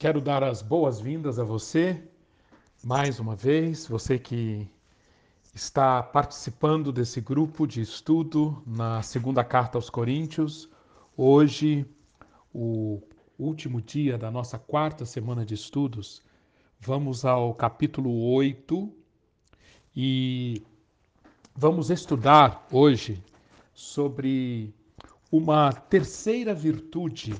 Quero dar as boas-vindas a você, mais uma vez, você que está participando desse grupo de estudo na segunda carta aos Coríntios. Hoje, o último dia da nossa quarta semana de estudos, vamos ao capítulo 8 e vamos estudar hoje sobre uma terceira virtude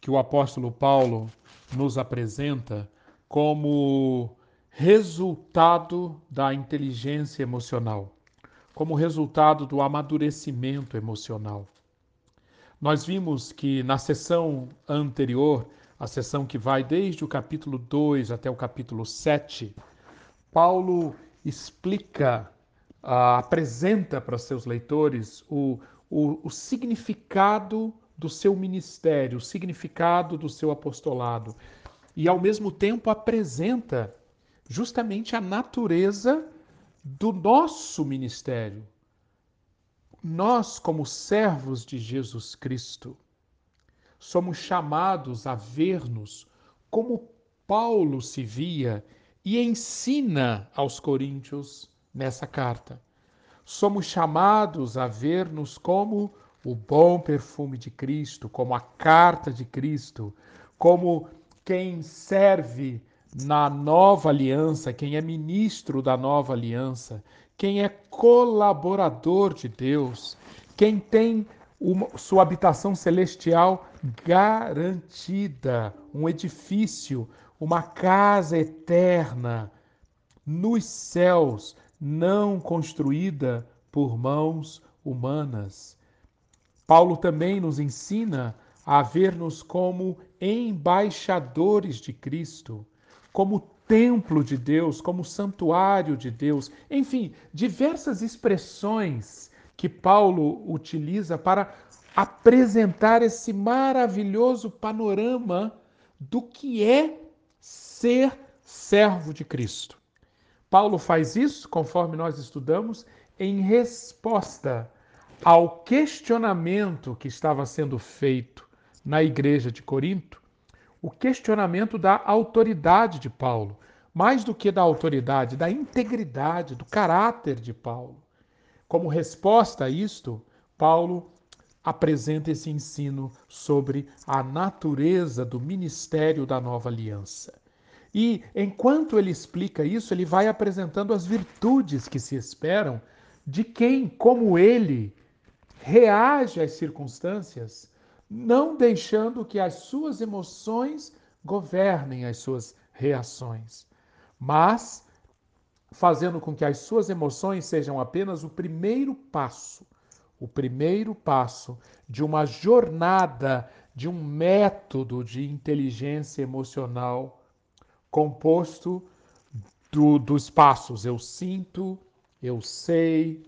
que o apóstolo Paulo nos apresenta como resultado da inteligência emocional, como resultado do amadurecimento emocional. Nós vimos que na sessão anterior, a sessão que vai desde o capítulo 2 até o capítulo 7, Paulo explica, uh, apresenta para seus leitores o, o, o significado do seu ministério, o significado do seu apostolado. E, ao mesmo tempo, apresenta justamente a natureza do nosso ministério. Nós, como servos de Jesus Cristo, somos chamados a ver-nos como Paulo se via e ensina aos coríntios nessa carta. Somos chamados a ver-nos como o bom perfume de Cristo, como a carta de Cristo, como quem serve na nova aliança, quem é ministro da nova aliança, quem é colaborador de Deus, quem tem uma, sua habitação celestial garantida, um edifício, uma casa eterna nos céus, não construída por mãos humanas. Paulo também nos ensina a ver-nos como embaixadores de Cristo, como templo de Deus, como santuário de Deus, enfim, diversas expressões que Paulo utiliza para apresentar esse maravilhoso panorama do que é ser servo de Cristo. Paulo faz isso, conforme nós estudamos, em resposta ao questionamento que estava sendo feito na igreja de Corinto, o questionamento da autoridade de Paulo, mais do que da autoridade, da integridade, do caráter de Paulo. Como resposta a isto, Paulo apresenta esse ensino sobre a natureza do ministério da nova aliança. E enquanto ele explica isso, ele vai apresentando as virtudes que se esperam de quem, como ele, reage às circunstâncias, não deixando que as suas emoções governem as suas reações, mas fazendo com que as suas emoções sejam apenas o primeiro passo, o primeiro passo de uma jornada, de um método de inteligência emocional composto do, dos passos. Eu sinto, eu sei,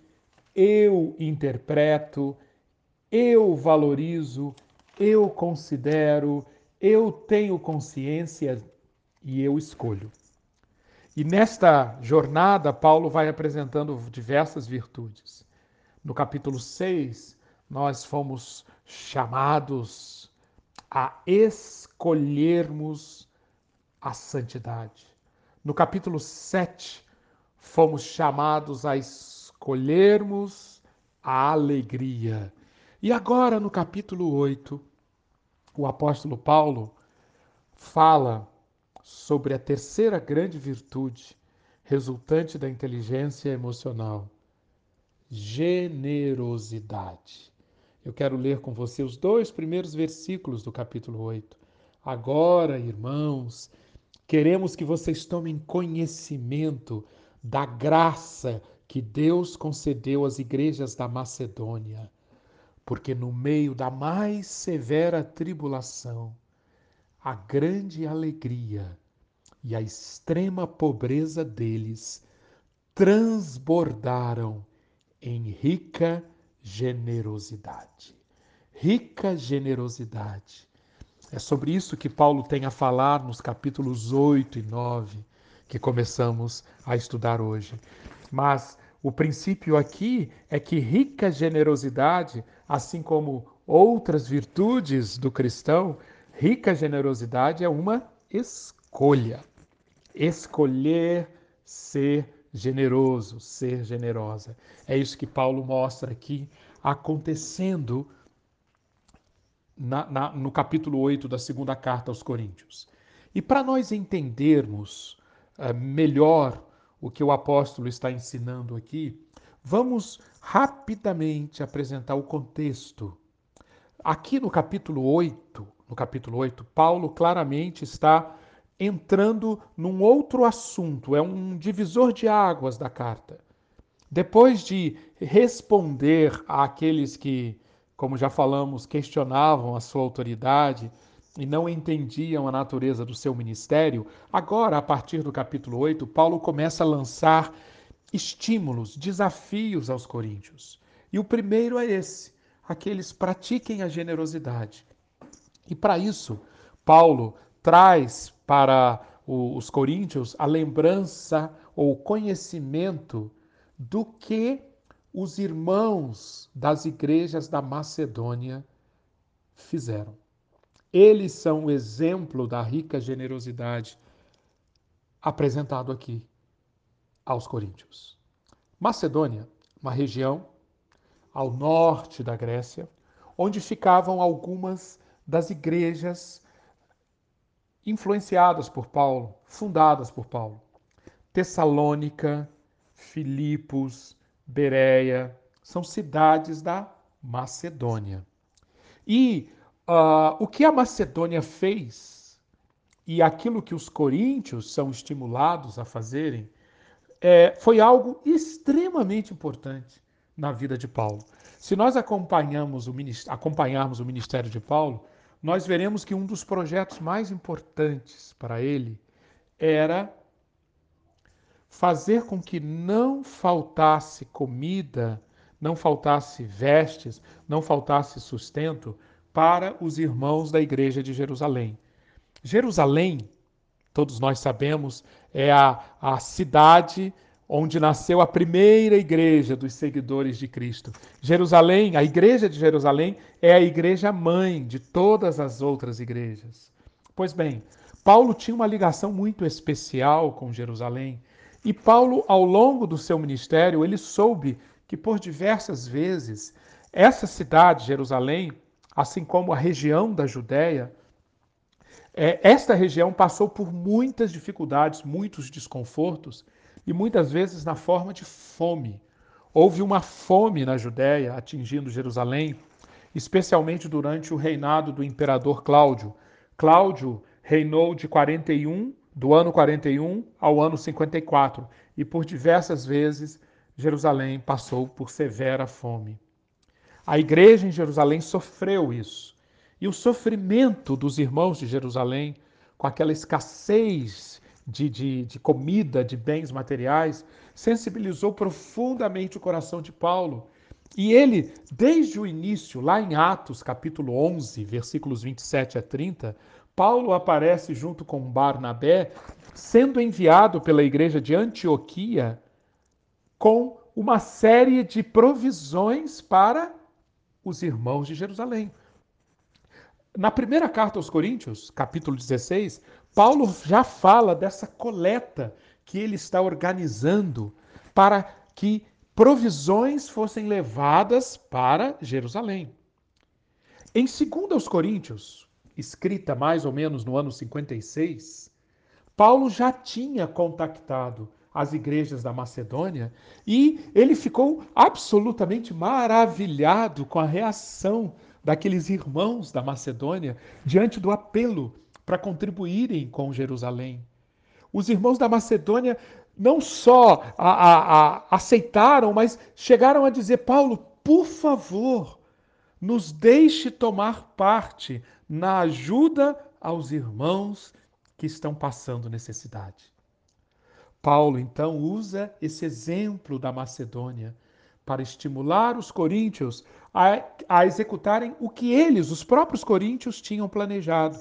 eu interpreto, eu valorizo, eu considero, eu tenho consciência e eu escolho. E nesta jornada, Paulo vai apresentando diversas virtudes. No capítulo 6, nós fomos chamados a escolhermos a santidade. No capítulo 7, fomos chamados a escolhermos colhermos a alegria. E agora, no capítulo 8, o apóstolo Paulo fala sobre a terceira grande virtude resultante da inteligência emocional: generosidade. Eu quero ler com você os dois primeiros versículos do capítulo 8. Agora, irmãos, queremos que vocês tomem conhecimento da graça que Deus concedeu às igrejas da Macedônia, porque no meio da mais severa tribulação, a grande alegria e a extrema pobreza deles transbordaram em rica generosidade. Rica generosidade. É sobre isso que Paulo tem a falar nos capítulos 8 e 9, que começamos a estudar hoje. Mas o princípio aqui é que rica generosidade, assim como outras virtudes do cristão, rica generosidade é uma escolha. Escolher ser generoso, ser generosa. É isso que Paulo mostra aqui acontecendo na, na, no capítulo 8 da segunda carta aos Coríntios. E para nós entendermos uh, melhor o que o apóstolo está ensinando aqui, vamos rapidamente apresentar o contexto. Aqui no capítulo 8, no capítulo 8, Paulo claramente está entrando num outro assunto, é um divisor de águas da carta. Depois de responder àqueles que como já falamos, questionavam a sua autoridade e não entendiam a natureza do seu ministério, agora, a partir do capítulo 8, Paulo começa a lançar estímulos, desafios aos coríntios. E o primeiro é esse: aqueles pratiquem a generosidade. E para isso, Paulo traz para os coríntios a lembrança ou conhecimento do que os irmãos das igrejas da Macedônia fizeram. Eles são o exemplo da rica generosidade apresentado aqui aos coríntios. Macedônia, uma região ao norte da Grécia, onde ficavam algumas das igrejas influenciadas por Paulo, fundadas por Paulo. Tessalônica, Filipos, Bereia, são cidades da Macedônia. E uh, o que a Macedônia fez e aquilo que os coríntios são estimulados a fazerem é, foi algo extremamente importante na vida de Paulo. Se nós acompanhamos o, acompanharmos o ministério de Paulo, nós veremos que um dos projetos mais importantes para ele era fazer com que não faltasse comida, não faltasse vestes, não faltasse sustento para os irmãos da igreja de Jerusalém. Jerusalém, todos nós sabemos, é a, a cidade onde nasceu a primeira igreja dos seguidores de Cristo. Jerusalém, a igreja de Jerusalém, é a igreja mãe de todas as outras igrejas. Pois bem, Paulo tinha uma ligação muito especial com Jerusalém. E Paulo, ao longo do seu ministério, ele soube que por diversas vezes essa cidade, Jerusalém, assim como a região da Judéia, é, esta região passou por muitas dificuldades, muitos desconfortos e muitas vezes na forma de fome. Houve uma fome na Judéia atingindo Jerusalém, especialmente durante o reinado do imperador Cláudio. Cláudio reinou de 41 do ano 41 ao ano 54, e por diversas vezes Jerusalém passou por severa fome. A igreja em Jerusalém sofreu isso. E o sofrimento dos irmãos de Jerusalém, com aquela escassez de, de, de, comida, de bens materiais, sensibilizou profundamente o coração de Paulo. E ele, desde o início, lá em Atos, capítulo 11, versículos 27 a 30, Paulo aparece junto com Barnabé, sendo enviado pela igreja de Antioquia com uma série de provisões para os irmãos de Jerusalém. Na primeira carta aos Coríntios, capítulo 16, Paulo já fala dessa coleta que ele está organizando para que provisões fossem levadas para Jerusalém. Em 2 Coríntios, escrita mais ou menos no ano 56, Paulo já tinha contactado as igrejas da Macedônia e ele ficou absolutamente maravilhado com a reação daqueles irmãos da Macedônia diante do apelo para contribuírem com Jerusalém. Os irmãos da Macedônia não só a, a, a aceitaram, mas chegaram a dizer: Paulo, por favor, nos deixe tomar parte na ajuda aos irmãos que estão passando necessidade. Paulo então usa esse exemplo da Macedônia para estimular os coríntios a, a, executarem o que eles, os próprios coríntios, tinham planejado,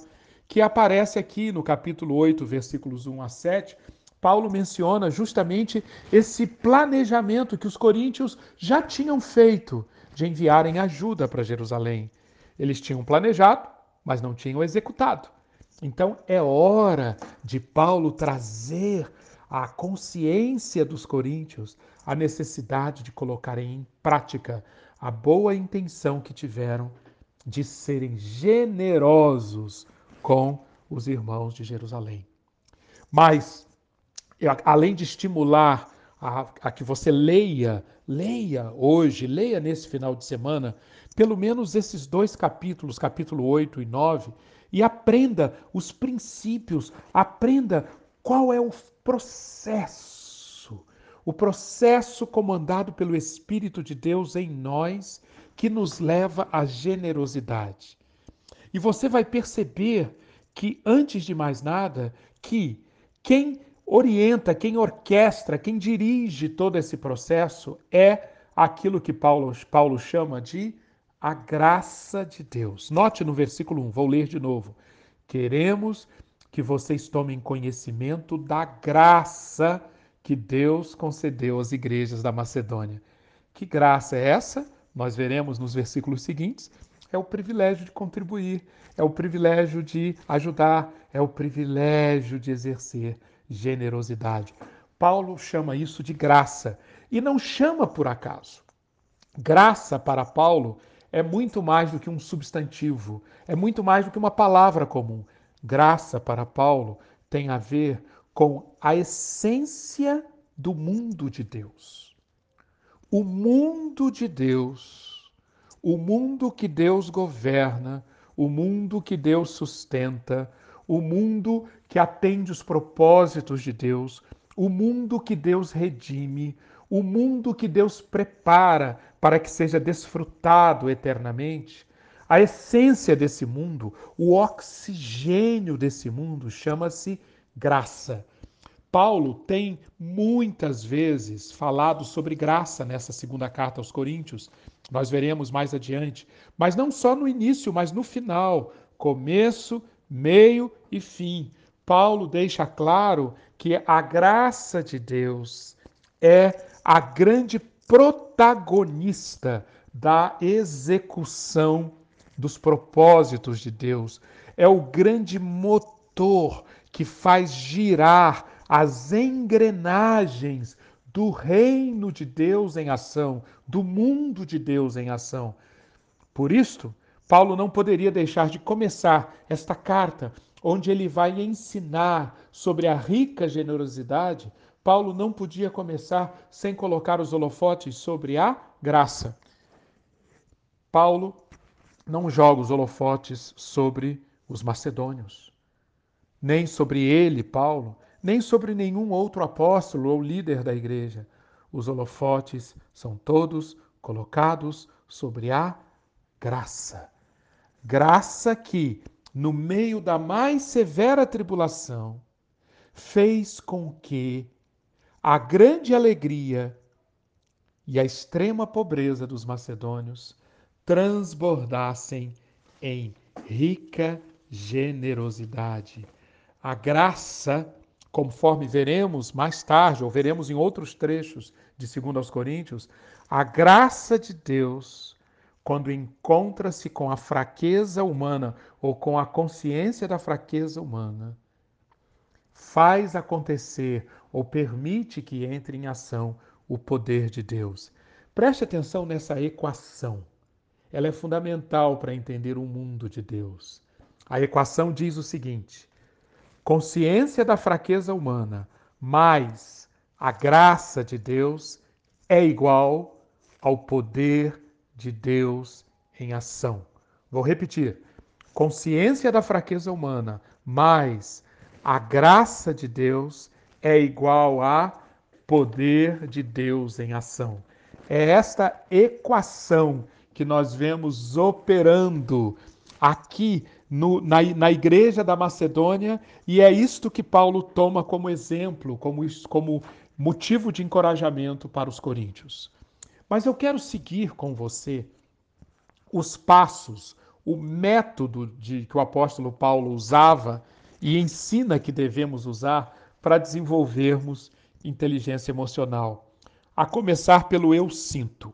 que aparece aqui no capítulo 8, versículos 1 a 7. Paulo menciona justamente esse planejamento que os coríntios já tinham feito de enviarem ajuda para Jerusalém. Eles tinham planejado, mas não tinham executado. Então é hora de Paulo trazer à consciência dos coríntios a necessidade de colocarem em prática a boa intenção que tiveram de serem generosos com os irmãos de Jerusalém. Mas, além de estimular a, a, que você leia, leia hoje, leia nesse final de semana, pelo menos esses dois capítulos, capítulo 8 e 9, e aprenda os princípios, aprenda qual é o processo, o processo comandado pelo Espírito de Deus em nós que nos leva à generosidade. E você vai perceber que, antes de mais nada, que quem orienta, quem orquestra, quem dirige todo esse processo é aquilo que Paulo, Paulo chama de a graça de Deus. Note no versículo 1, vou ler de novo. Queremos que vocês tomem conhecimento da graça que Deus concedeu às igrejas da Macedônia. Que graça é essa? Nós veremos nos versículos seguintes. É o privilégio de contribuir, é o privilégio de ajudar, é o privilégio de exercer generosidade. Paulo chama isso de graça e não chama por acaso. Graça para Paulo é muito mais do que um substantivo, é muito mais do que uma palavra comum. Graça para Paulo tem a ver com a essência do mundo de Deus. O mundo de Deus, o mundo que Deus governa, o mundo que Deus sustenta, o mundo que atende os propósitos de Deus, o mundo que Deus redime, o mundo que Deus prepara para que seja desfrutado eternamente, a essência desse mundo, o oxigênio desse mundo, chama-se graça. Paulo tem muitas vezes falado sobre graça nessa segunda carta aos Coríntios. Nós veremos mais adiante, mas não só no início, mas no final, começo, meio e fim. Paulo deixa claro que a graça de Deus é a grande protagonista da execução dos propósitos de Deus. É o grande motor que faz girar as engrenagens do reino de Deus em ação, do mundo de Deus em ação. Por isto, Paulo não poderia deixar de começar esta carta, onde ele vai ensinar sobre a rica generosidade, Paulo não podia começar sem colocar os holofotes sobre a graça. Paulo não joga os holofotes sobre os macedônios, nem sobre ele, Paulo, nem sobre nenhum outro apóstolo ou líder da igreja. Os holofotes são todos colocados sobre a graça. Graça que, no meio da mais severa tribulação, fez com que a grande alegria e a extrema pobreza dos macedônios transbordassem em rica generosidade. A graça, conforme veremos mais tarde, ou veremos em outros trechos de 2 aos Coríntios, a graça de Deus, quando encontra-se com a fraqueza humana ou com a consciência da fraqueza humana, faz acontecer ou permite que entre em ação o poder de Deus. Preste atenção nessa equação. Ela é fundamental para entender o mundo de Deus. A equação diz o seguinte: consciência da fraqueza humana mais a graça de Deus é igual ao poder de Deus em ação. Vou repetir: consciência da fraqueza humana mais a graça de Deus é igual a poder de Deus em ação. É esta equação que nós vemos operando aqui no, na, na igreja da Macedônia, e é isto que Paulo toma como exemplo, como, como motivo de encorajamento para os coríntios. Mas eu quero seguir com você os passos, o método de, que o apóstolo Paulo usava e ensina que devemos usar para desenvolvermos inteligência emocional, a começar pelo eu sinto.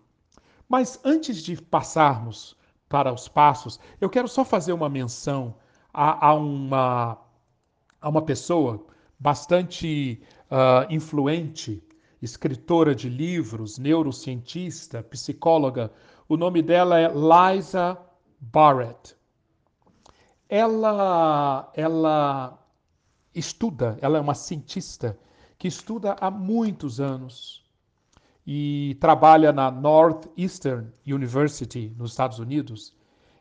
Mas antes de passarmos para os passos, eu quero só fazer uma menção há, há, uma, há uma pessoa bastante uh, influente, escritora de livros, neurocientista, psicóloga. O nome dela é Liza Barrett. Ela, ela estuda, ela é uma cientista que estuda há muitos anos e trabalha na Northeastern University, nos Estados Unidos.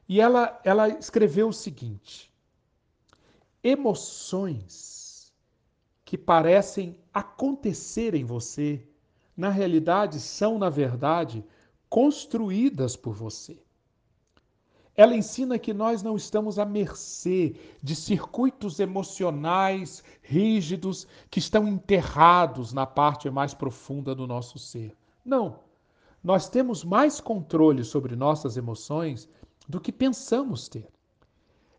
E ela, ela escreveu o seguinte: emoções que parecem acontecer em você, na realidade são, na verdade, construídas por você. Ela ensina que nós não estamos à mercê de circuitos emocionais rígidos que estão enterrados na parte mais profunda do nosso ser. Não. Nós temos mais controle sobre nossas emoções do que pensamos ter.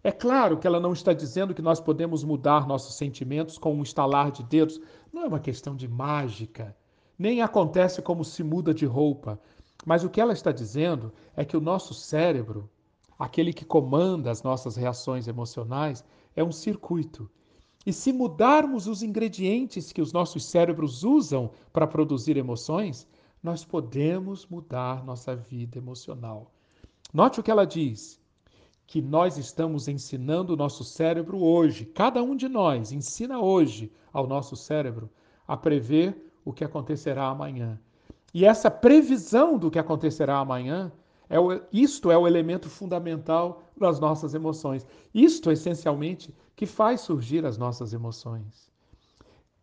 É claro que ela não está dizendo que nós podemos mudar nossos sentimentos com um estalar de dedos. Não é uma questão de mágica. Nem acontece como se muda de roupa. Mas o que ela está dizendo é que o nosso cérebro aquele que comanda as nossas reações emocionais, é um circuito. E se mudarmos os ingredientes que os nossos cérebros usam para produzir emoções, nós podemos mudar nossa vida emocional. Note o que ela diz: que nós estamos ensinando o nosso cérebro hoje, cada um de nós ensina hoje ao nosso cérebro a prever o que acontecerá amanhã. E essa previsão do que acontecerá amanhã é o, isto é o elemento fundamental das nossas emoções. Isto, essencialmente, que faz surgir as nossas emoções.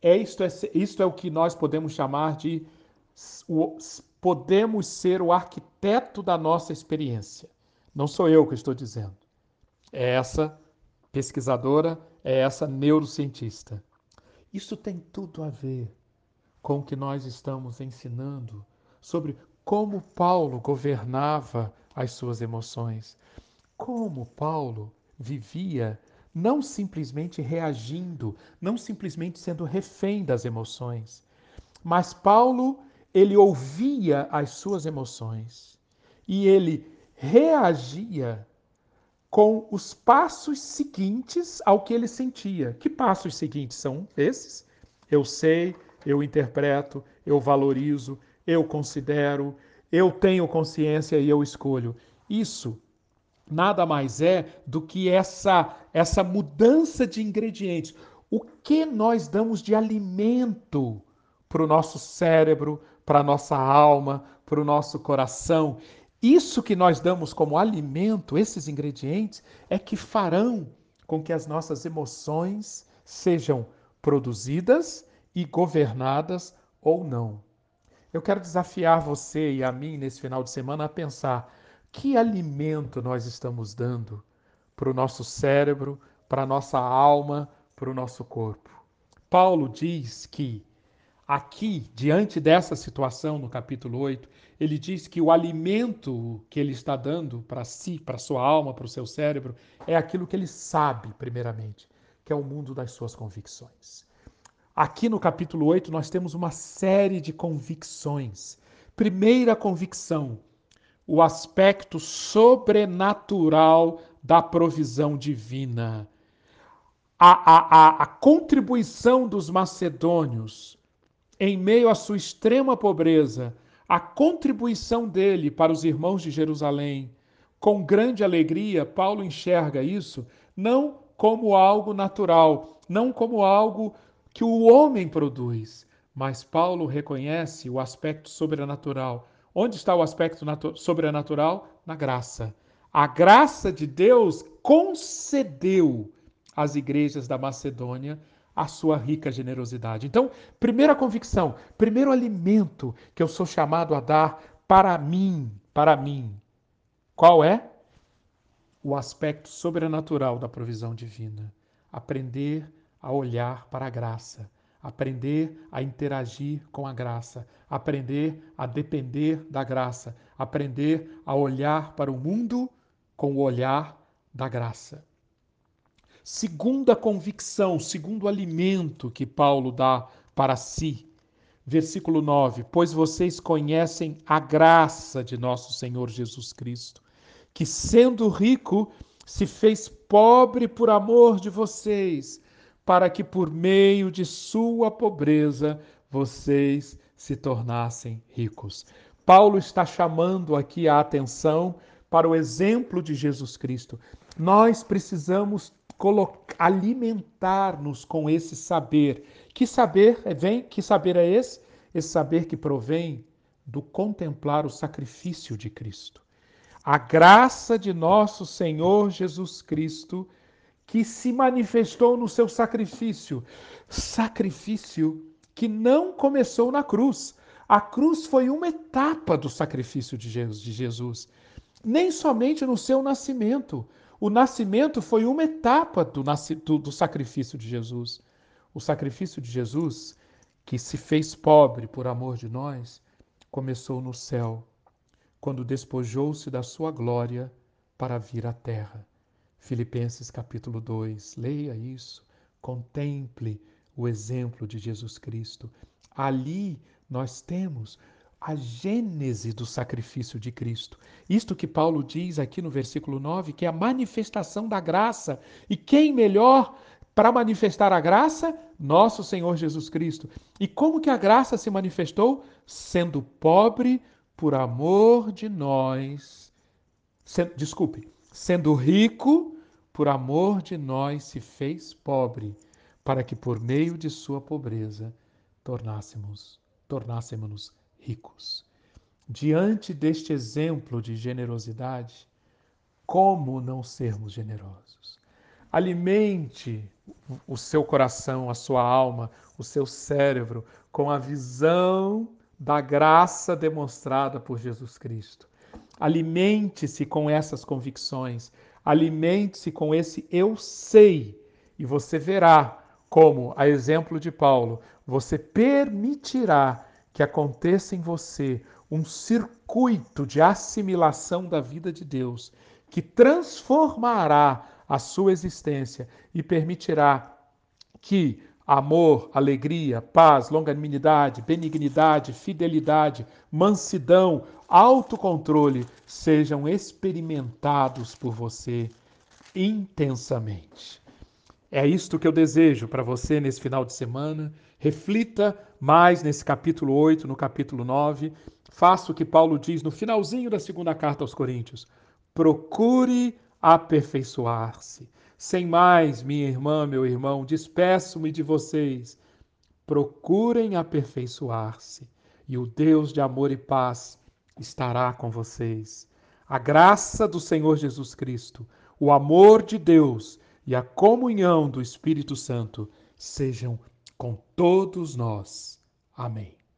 É isto, é, isto é o que nós podemos chamar de o, podemos ser o arquiteto da nossa experiência. Não sou eu que estou dizendo. É essa pesquisadora, é essa neurocientista. Isso tem tudo a ver com o que nós estamos ensinando sobre como Paulo governava as suas emoções, como Paulo vivia não simplesmente reagindo, não simplesmente sendo refém das emoções, mas Paulo, ele ouvia as suas emoções e ele reagia com os passos seguintes ao que ele sentia. Que passos seguintes são esses? Eu sei, eu interpreto, eu valorizo, eu considero, eu tenho consciência e eu escolho. Isso nada mais é do que essa essa mudança de ingredientes. O que nós damos de alimento para o nosso cérebro, para a nossa alma, para o nosso coração? Isso que nós damos como alimento, esses ingredientes, é que farão com que as nossas emoções sejam produzidas e governadas ou não. Eu quero desafiar você e a mim nesse final de semana a pensar que alimento nós estamos dando para o nosso cérebro, para a nossa alma, para o nosso corpo. Paulo diz que aqui, diante dessa situação no capítulo 8, ele diz que o alimento que ele está dando para si, para sua alma, para o seu cérebro, é aquilo que ele sabe, primeiramente, que é o mundo das suas convicções. Aqui no capítulo 8, nós temos uma série de convicções. Primeira convicção, o aspecto sobrenatural da provisão divina. A, a, a, a contribuição dos macedônios em meio à sua extrema pobreza, a contribuição dele para os irmãos de Jerusalém, com grande alegria, Paulo enxerga isso não como algo natural, não como algo que o homem produz. Mas Paulo reconhece o aspecto sobrenatural. Onde está o aspecto sobrenatural? Na graça. A graça de Deus concedeu às igrejas da Macedônia a sua rica generosidade. Então, primeira convicção, primeiro alimento que eu sou chamado a dar para mim, para mim. Qual é? O aspecto sobrenatural da provisão divina. Aprender a olhar para a graça, aprender a interagir com a graça, aprender a depender da graça, aprender a olhar para o mundo com o olhar da graça. Segunda convicção, segundo alimento que Paulo dá para si. Versículo 9: Pois vocês conhecem a graça de nosso Senhor Jesus Cristo, que sendo rico, se fez pobre por amor de vocês, para que por meio de sua pobreza vocês se tornassem ricos. Paulo está chamando aqui a atenção para o exemplo de Jesus Cristo. Nós precisamos alimentar-nos com esse saber. Que saber é, vem? Que saber é esse? Esse saber que provém do contemplar o sacrifício de Cristo. A graça de nosso Senhor Jesus Cristo, que se manifestou no seu sacrifício, sacrifício que não começou na cruz. A cruz foi uma etapa do sacrifício de Jesus, nem somente no seu nascimento. O nascimento foi uma etapa do, do, do sacrifício de Jesus. O sacrifício de Jesus, que se fez pobre por amor de nós, começou no céu, quando despojou-se da sua glória para vir à terra. Filipenses capítulo 2, leia isso, contemple o exemplo de Jesus Cristo. Ali nós temos a gênese do sacrifício de Cristo. Isto que Paulo diz aqui no versículo 9, que é a manifestação da graça. E quem melhor para manifestar a graça? Nosso Senhor Jesus Cristo. E como que a graça se manifestou? Sendo pobre por amor de nós. Desculpe, sendo rico por amor de nós se fez pobre, para que por meio de sua pobreza tornássemos, tornássemos ricos. Diante deste exemplo de generosidade, como não sermos generosos? Alimente o seu coração, a sua alma, o seu cérebro com a visão da graça demonstrada por Jesus Cristo. Alimente-se com essas convicções, alimente-se com esse eu sei, e você verá como, a exemplo de Paulo, você permitirá que aconteça em você um circuito de assimilação da vida de Deus que transformará a sua existência e permitirá que amor, alegria, paz, longanimidade, benignidade, fidelidade, mansidão, autocontrole sejam experimentados por você intensamente. É isto que eu desejo para você nesse final de semana. Reflita mais nesse capítulo 8, no capítulo 9. Faça o que Paulo diz no finalzinho da segunda carta aos Coríntios. Procure aperfeiçoar-se. Sem mais, minha irmã, meu irmão, despeço-me de vocês. Procurem aperfeiçoar-se, e o Deus de amor e paz estará com vocês. A graça do Senhor Jesus Cristo, o amor de Deus e a comunhão do Espírito Santo sejam com todos nós. Amém.